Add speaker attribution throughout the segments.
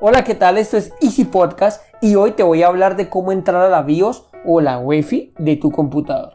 Speaker 1: Hola, ¿qué tal? Esto es Easy Podcast y hoy te voy a hablar de cómo entrar a la BIOS o la UEFI de tu computador.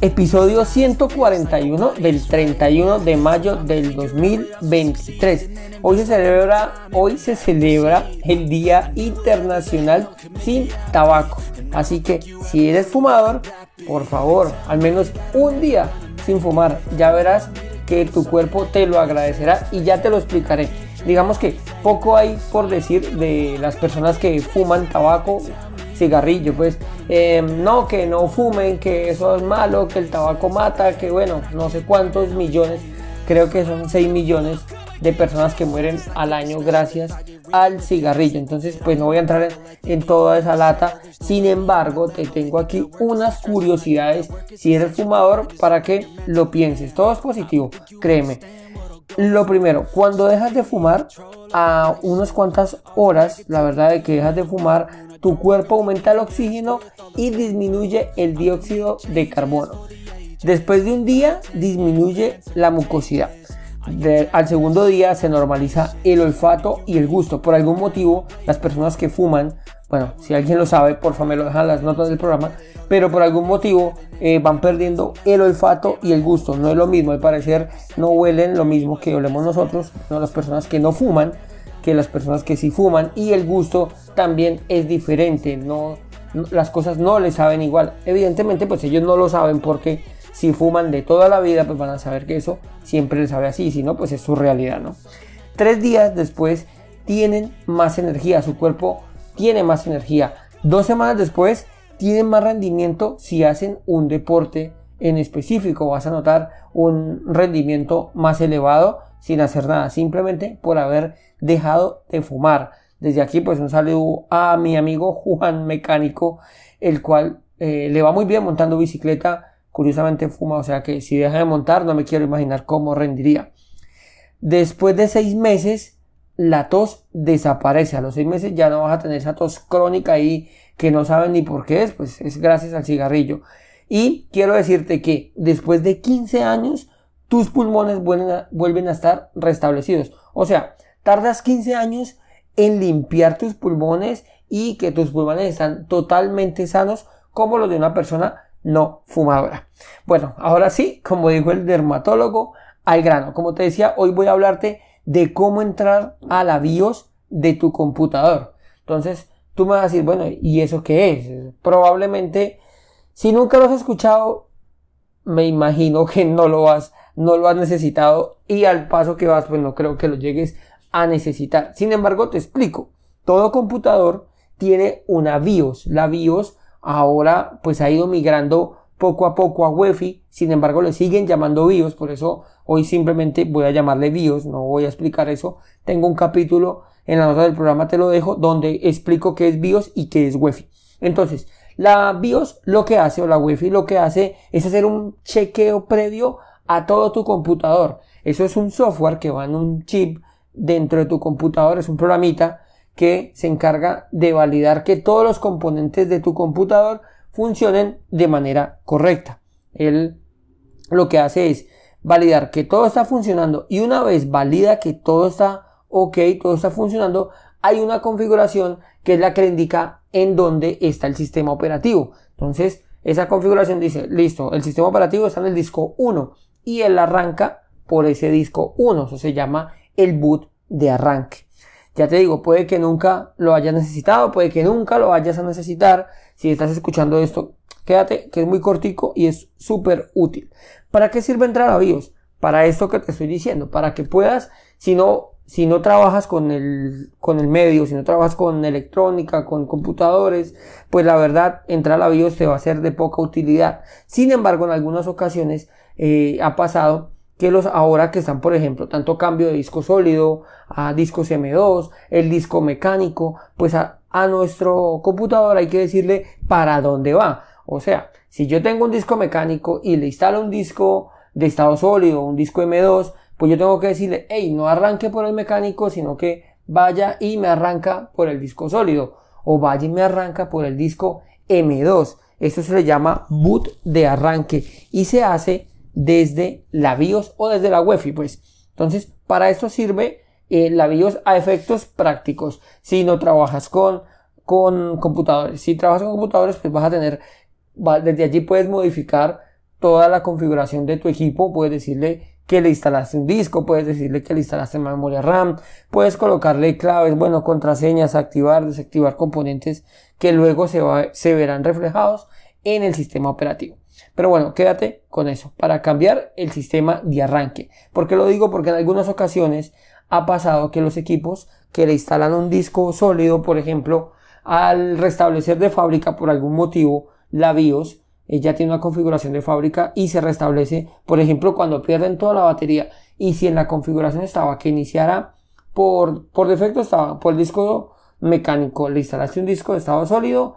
Speaker 1: Episodio 141 del 31 de mayo del 2023. Hoy se celebra, hoy se celebra el Día Internacional sin Tabaco. Así que si eres fumador, por favor, al menos un día sin fumar, ya verás que tu cuerpo te lo agradecerá y ya te lo explicaré. Digamos que poco hay por decir de las personas que fuman tabaco cigarrillo, pues em, no, que no fumen, que eso es malo, que el tabaco mata, que bueno, no sé cuántos millones, creo que son 6 millones de personas que mueren al año gracias al cigarrillo. Entonces, pues no voy a entrar en, toda esa lata. Sin embargo, te tengo aquí unas curiosidades si eres fumador para que lo pienses. Todo es positivo, créeme. Lo primero, cuando dejas de fumar a unas cuantas horas, la verdad de que dejas de fumar, tu cuerpo aumenta el oxígeno y disminuye el dióxido de carbono. Después de un día disminuye la mucosidad. al segundo día se normaliza el olfato y el gusto. Por algún motivo, las personas que fuman, bueno, si alguien lo sabe, por favor me lo dejan las notas del programa, pero por algún motivo eh, van perdiendo el olfato y el gusto. No es lo mismo, al parecer no huelen lo mismo que olemos nosotros, no las personas que no fuman que las personas que sí fuman y el gusto también es diferente, no, las cosas no les saben igual. Evidentemente pues ellos no lo saben porque si fuman de toda la vida pues van a saber que eso siempre les sabe así, si no pues es su realidad, ¿no? Tres días después tienen más energía, su cuerpo tiene más energía. Dos semanas después tienen más rendimiento si hacen un deporte en específico. Vas a notar un rendimiento más elevado sin hacer nada, simplemente por haber dejado de fumar. Desde aquí pues un saludo a mi amigo Juan Mecánico, el cual eh, le va muy bien montando bicicleta, curiosamente fuma, o sea que si deja de montar no me quiero imaginar cómo rendiría. Después de seis meses, la tos desaparece. A los seis meses ya no vas a tener esa tos crónica ahí que no saben ni por qué es, pues es gracias al cigarrillo. Y quiero decirte que después de 15 años, tus pulmones vuelven a, estar restablecidos. O sea, tardas 15 años en limpiar tus pulmones y que tus pulmones están totalmente sanos como los de una persona no fumadora. Bueno, ahora sí, como dijo el dermatólogo, al grano. Como te decía, hoy voy a hablarte de cómo entrar a la BIOS de tu computador. Entonces, tú me vas a decir, bueno, ¿y eso qué es? Probablemente, si nunca lo has escuchado, me imagino que no lo has no lo has necesitado y al paso que vas, pues no creo que lo llegues a necesitar. Sin embargo, te explico. Todo computador tiene una BIOS. La BIOS ahora pues ha ido migrando poco a poco a UEFI, sin embargo le siguen llamando BIOS, por eso hoy simplemente voy a llamarle BIOS, no voy a explicar eso. Tengo un capítulo en la nota del programa, te lo dejo, donde explico qué es BIOS y qué es UEFI. Entonces, la BIOS lo que hace, o la UEFI lo que hace, es hacer un chequeo previo a todo tu computador. Eso es un software que va en un chip dentro de tu computador, es un programita que se encarga de validar que todos los componentes de tu computador funcionen de manera correcta. Él lo que hace es validar que todo está funcionando y una vez valida que todo está ok, todo está funcionando, hay una configuración que es la que le indica en dónde está el sistema operativo. Entonces, esa configuración dice, listo, el sistema operativo está en el disco 1 y él arranca por ese disco 1. Eso se llama el boot de arranque. Ya te digo, puede que nunca lo hayas necesitado, puede que nunca lo vayas a necesitar. Si estás escuchando esto, quédate, que es muy cortico y es súper útil. ¿Para qué sirve entrar a BIOS? Para esto que te estoy diciendo, para que puedas, si no, si no trabajas con el, con el medio, si no trabajas con electrónica, con computadores, pues la verdad entrar a BIOS te va a ser de poca utilidad. Sin embargo, en algunas ocasiones eh, ha pasado que los ahora que están, por ejemplo, tanto cambio de disco sólido a discos M2, el disco mecánico, pues a, a nuestro computador hay que decirle para dónde va. O sea, si yo tengo un disco mecánico y le instalo un disco de estado sólido, un disco M2, pues yo tengo que decirle, hey, no arranque por el mecánico, sino que vaya y me arranca por el disco sólido, o vaya y me arranca por el disco M2. Esto se le llama boot de arranque y se hace desde la BIOS o desde la UEFI, pues. Entonces, para esto sirve eh, la BIOS a efectos prácticos. Si no trabajas con, con computadores, si trabajas con computadores, pues vas a tener, desde allí puedes modificar toda la configuración de tu equipo, puedes decirle que le instalaste un disco, puedes decirle que le instalaste memoria RAM, puedes colocarle claves, bueno, contraseñas, activar, desactivar componentes que luego se, se verán reflejados en el sistema operativo. Pero bueno, quédate con eso, para cambiar el sistema de arranque. ¿Por qué lo digo? Porque en algunas ocasiones ha pasado que los equipos que le instalan un disco sólido, por ejemplo, al restablecer de fábrica por algún motivo la BIOS, ya tiene una configuración de fábrica y se restablece, por ejemplo, cuando pierden toda la batería y si en la configuración estaba que iniciara por, por defecto estaba por el disco mecánico, le instalaste un disco de estado sólido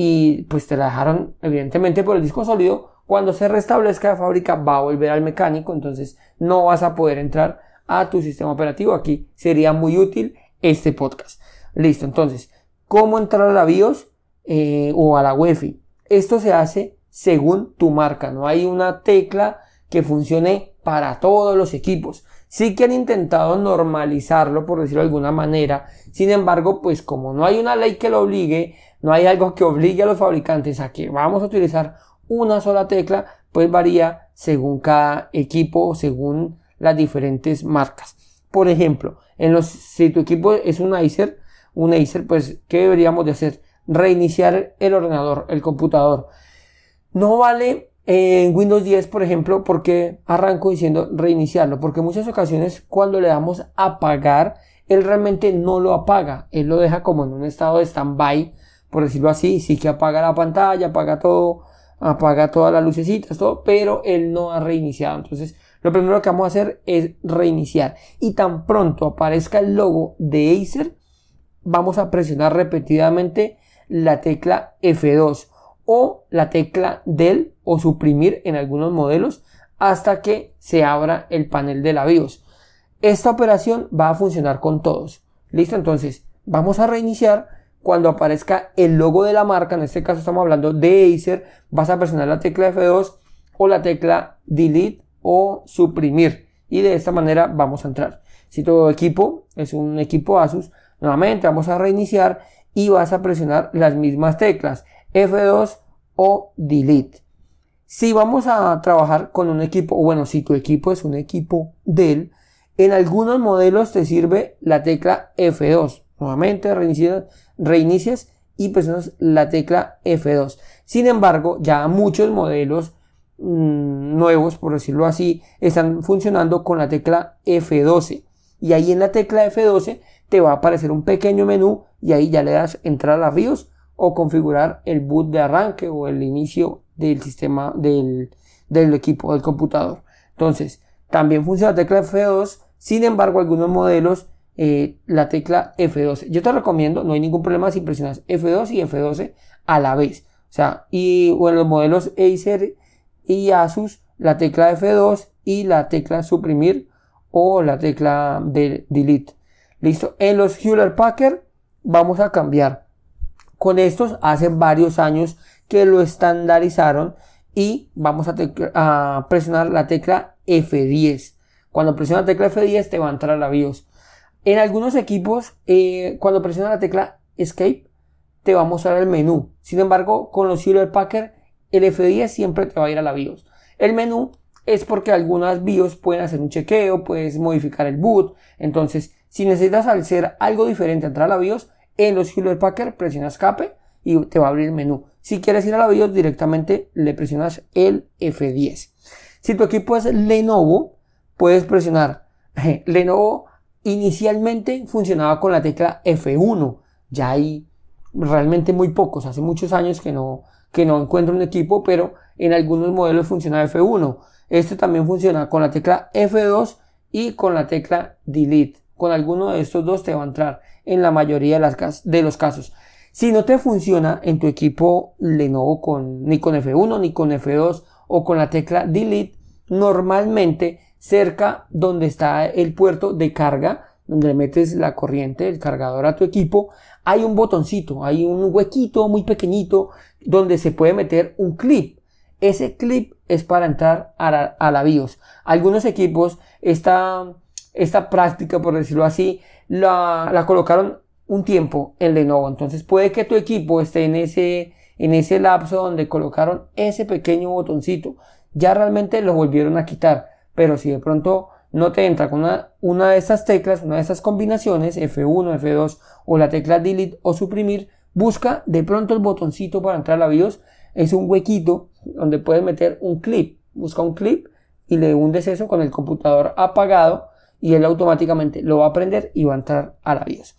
Speaker 1: y pues te la dejaron evidentemente por el disco sólido, cuando se restablezca de fábrica va a volver al mecánico, entonces no vas a poder entrar a tu sistema operativo. Aquí sería muy útil este podcast. Listo, entonces, ¿cómo entrar a la BIOS eh, o a la UEFI? Esto se hace según tu marca. No hay una tecla que funcione para todos los equipos. Sí que han intentado normalizarlo, por decirlo de alguna manera. Sin embargo, pues como no hay una ley que lo obligue, no hay algo que obligue a los fabricantes a que vamos a utilizar una sola tecla, pues varía según cada equipo, según las diferentes marcas. Por ejemplo, en los, si tu equipo es un Acer, un Acer, pues, ¿qué deberíamos de hacer? Reiniciar el ordenador, el computador. No vale en Windows 10, por ejemplo, porque arranco diciendo reiniciarlo, porque en muchas ocasiones cuando le damos apagar, él realmente no lo apaga, él lo deja como en un estado de stand-by, por decirlo así, sí que apaga la pantalla, apaga todo, apaga todas las lucecitas, todo, pero él no ha reiniciado. Entonces, lo primero que vamos a hacer es reiniciar. Y tan pronto aparezca el logo de Acer, vamos a presionar repetidamente la tecla F2 o la tecla del o suprimir en algunos modelos hasta que se abra el panel de la BIOS. Esta operación va a funcionar con todos. Listo, entonces vamos a reiniciar. Cuando aparezca el logo de la marca, en este caso estamos hablando de Acer, vas a presionar la tecla F2 o la tecla Delete o suprimir. Y de esta manera vamos a entrar. Si tu equipo es un equipo Asus, nuevamente vamos a reiniciar y vas a presionar las mismas teclas. F2 o delete. Si vamos a trabajar con un equipo, o bueno, si tu equipo es un equipo Dell, en algunos modelos te sirve la tecla F2. Nuevamente reinicias, reinicias y presionas la tecla F2. Sin embargo, ya muchos modelos mm, nuevos, por decirlo así, están funcionando con la tecla F12. Y ahí en la tecla F12 te va a aparecer un pequeño menú y ahí ya le das entrar a BIOS o configurar el boot de arranque o el inicio del sistema del, equipo del computador. Entonces, también funciona la tecla F2, sin embargo, algunos modelos eh, la tecla F12. Yo te recomiendo, no hay ningún problema si presionas F2 y F12 a la vez. O sea, y en los modelos Acer y Asus, la tecla F2 y la tecla suprimir o la tecla de delete. Listo. En los Hewlett Packard vamos a cambiar con estos hace varios años que lo estandarizaron y vamos a, presionar la tecla F10. Cuando presionas la tecla F10 te va a entrar la BIOS. En algunos equipos, eh, cuando presionas la tecla Escape, te va a mostrar el menú. Sin embargo, con los Hewlett Packard, el F10 siempre te va a ir a la BIOS. El menú es porque algunas BIOS pueden hacer un chequeo, puedes modificar el boot. Entonces, si necesitas hacer algo diferente entrar a la BIOS, en los Hewlett Packard presionas escape y te va a abrir el menú. Si quieres ir a la BIOS directamente le presionas el F10. Si tu equipo es Lenovo, puedes presionar Lenovo Inicialmente funcionaba con la tecla F1, ya hay realmente muy pocos, hace muchos años que no, que no encuentro un equipo, pero en algunos modelos funciona F1. Este también funciona con la tecla F2 y con la tecla Delete. Con alguno de estos dos te va a entrar en la mayoría de, de los casos. Si no te funciona en tu equipo Lenovo con, ni con F1 ni con F2 o con la tecla Delete, normalmente cerca donde está el puerto de carga, donde le metes la corriente, el cargador a tu equipo, hay un botoncito, hay un huequito muy pequeñito donde se puede meter un clip. Ese clip es para entrar a la, BIOS. Algunos equipos, esta, esta práctica, por decirlo así, la, la, colocaron un tiempo en Lenovo. Entonces puede que tu equipo esté en ese, en ese lapso donde colocaron ese pequeño botoncito. Ya realmente lo volvieron a quitar. Pero si de pronto no te entra con una, de estas teclas, una de estas combinaciones, F1, F2 o la tecla delete o suprimir, busca de pronto el botoncito para entrar a la BIOS. Es un huequito donde puedes meter un clip. Busca un clip y le hundes eso con el computador apagado y él automáticamente lo va a prender y va a entrar a la BIOS.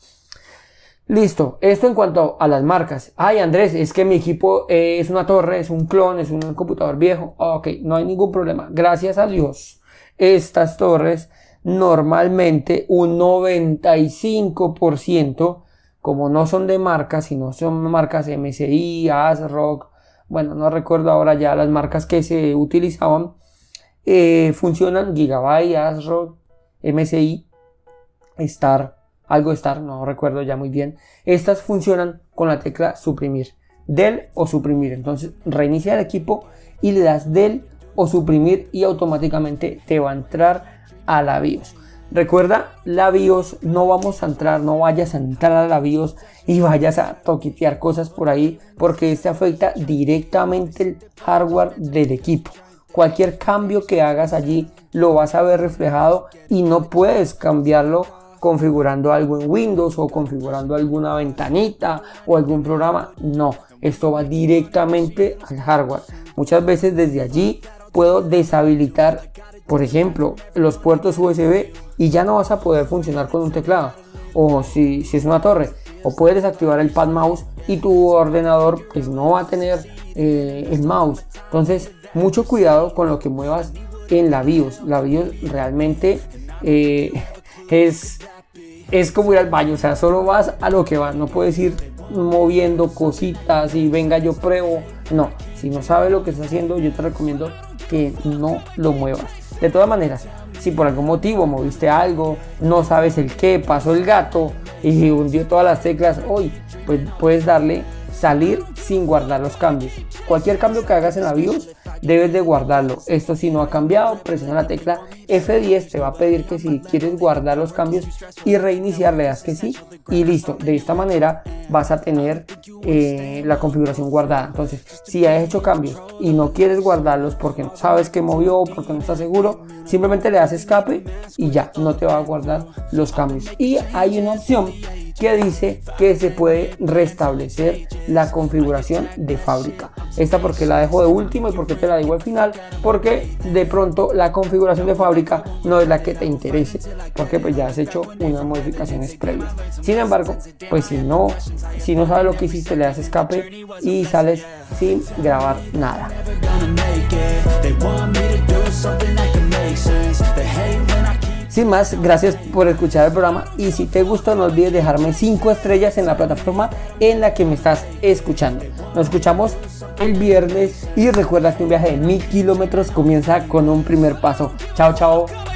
Speaker 1: Listo, esto en cuanto a las marcas. Ay Andrés, es que mi equipo es una torre, es un clon, es un computador viejo. Ok, no hay ningún problema. Gracias a Dios estas torres normalmente un 95%, como no son de marca, sino son marcas MSI, ASRock, bueno, no recuerdo ahora ya las marcas que se utilizaban, eh, funcionan Gigabyte, ASRock, MSI, Star, algo Star, no recuerdo ya muy bien. Estas funcionan con la tecla suprimir, del o suprimir. Entonces reinicia el equipo y le das del o suprimir y automáticamente te va a entrar a la BIOS. Recuerda, la BIOS no vamos a entrar, no vayas a entrar a la BIOS y vayas a toquetear cosas por ahí porque este afecta directamente el hardware del equipo. Cualquier cambio que hagas allí lo vas a ver reflejado y no puedes cambiarlo configurando algo en Windows o configurando alguna ventanita o algún programa. No, esto va directamente al hardware. Muchas veces desde allí puedo deshabilitar, por ejemplo, los puertos USB y ya no vas a poder funcionar con un teclado. O si, es una torre, o puedes desactivar el pad mouse y tu ordenador pues no va a tener eh, el mouse. Entonces, mucho cuidado con lo que muevas en la BIOS. La BIOS realmente eh, es, es como ir al baño, o sea, solo vas a lo que vas, no puedes ir moviendo cositas y venga yo pruebo. No, si no sabes lo que está haciendo, yo te recomiendo que no lo muevas. De todas maneras, si por algún motivo moviste algo, no sabes el qué, pasó el gato y hundió todas las teclas, hoy pues puedes darle salir sin guardar los cambios. Cualquier cambio que hagas en la BIOS debes de guardarlo. Esto si no ha cambiado, presiona la tecla F10, te va a pedir que si quieres guardar los cambios y reiniciar le das que sí y listo. De esta manera vas a tener eh, la configuración guardada. Entonces, si has hecho cambios y no quieres guardarlos porque no sabes que movió, porque no estás seguro, simplemente le das escape y ya no te va a guardar los cambios. Y hay una opción que dice que se puede restablecer la configuración de fábrica. Esta porque la dejo de último y porque te la digo al final, porque de pronto la configuración de fábrica no es la que te interese, porque pues ya has hecho unas modificaciones previas. Sin embargo, pues si no, si no sabes lo que hiciste, le das escape y sales sin grabar nada. Sin más, gracias por escuchar el programa y si te gustó no olvides dejarme 5 estrellas en la plataforma en la que me estás escuchando. Nos escuchamos el viernes y recuerda que un viaje de mil kilómetros comienza con un primer paso. Chao, chao.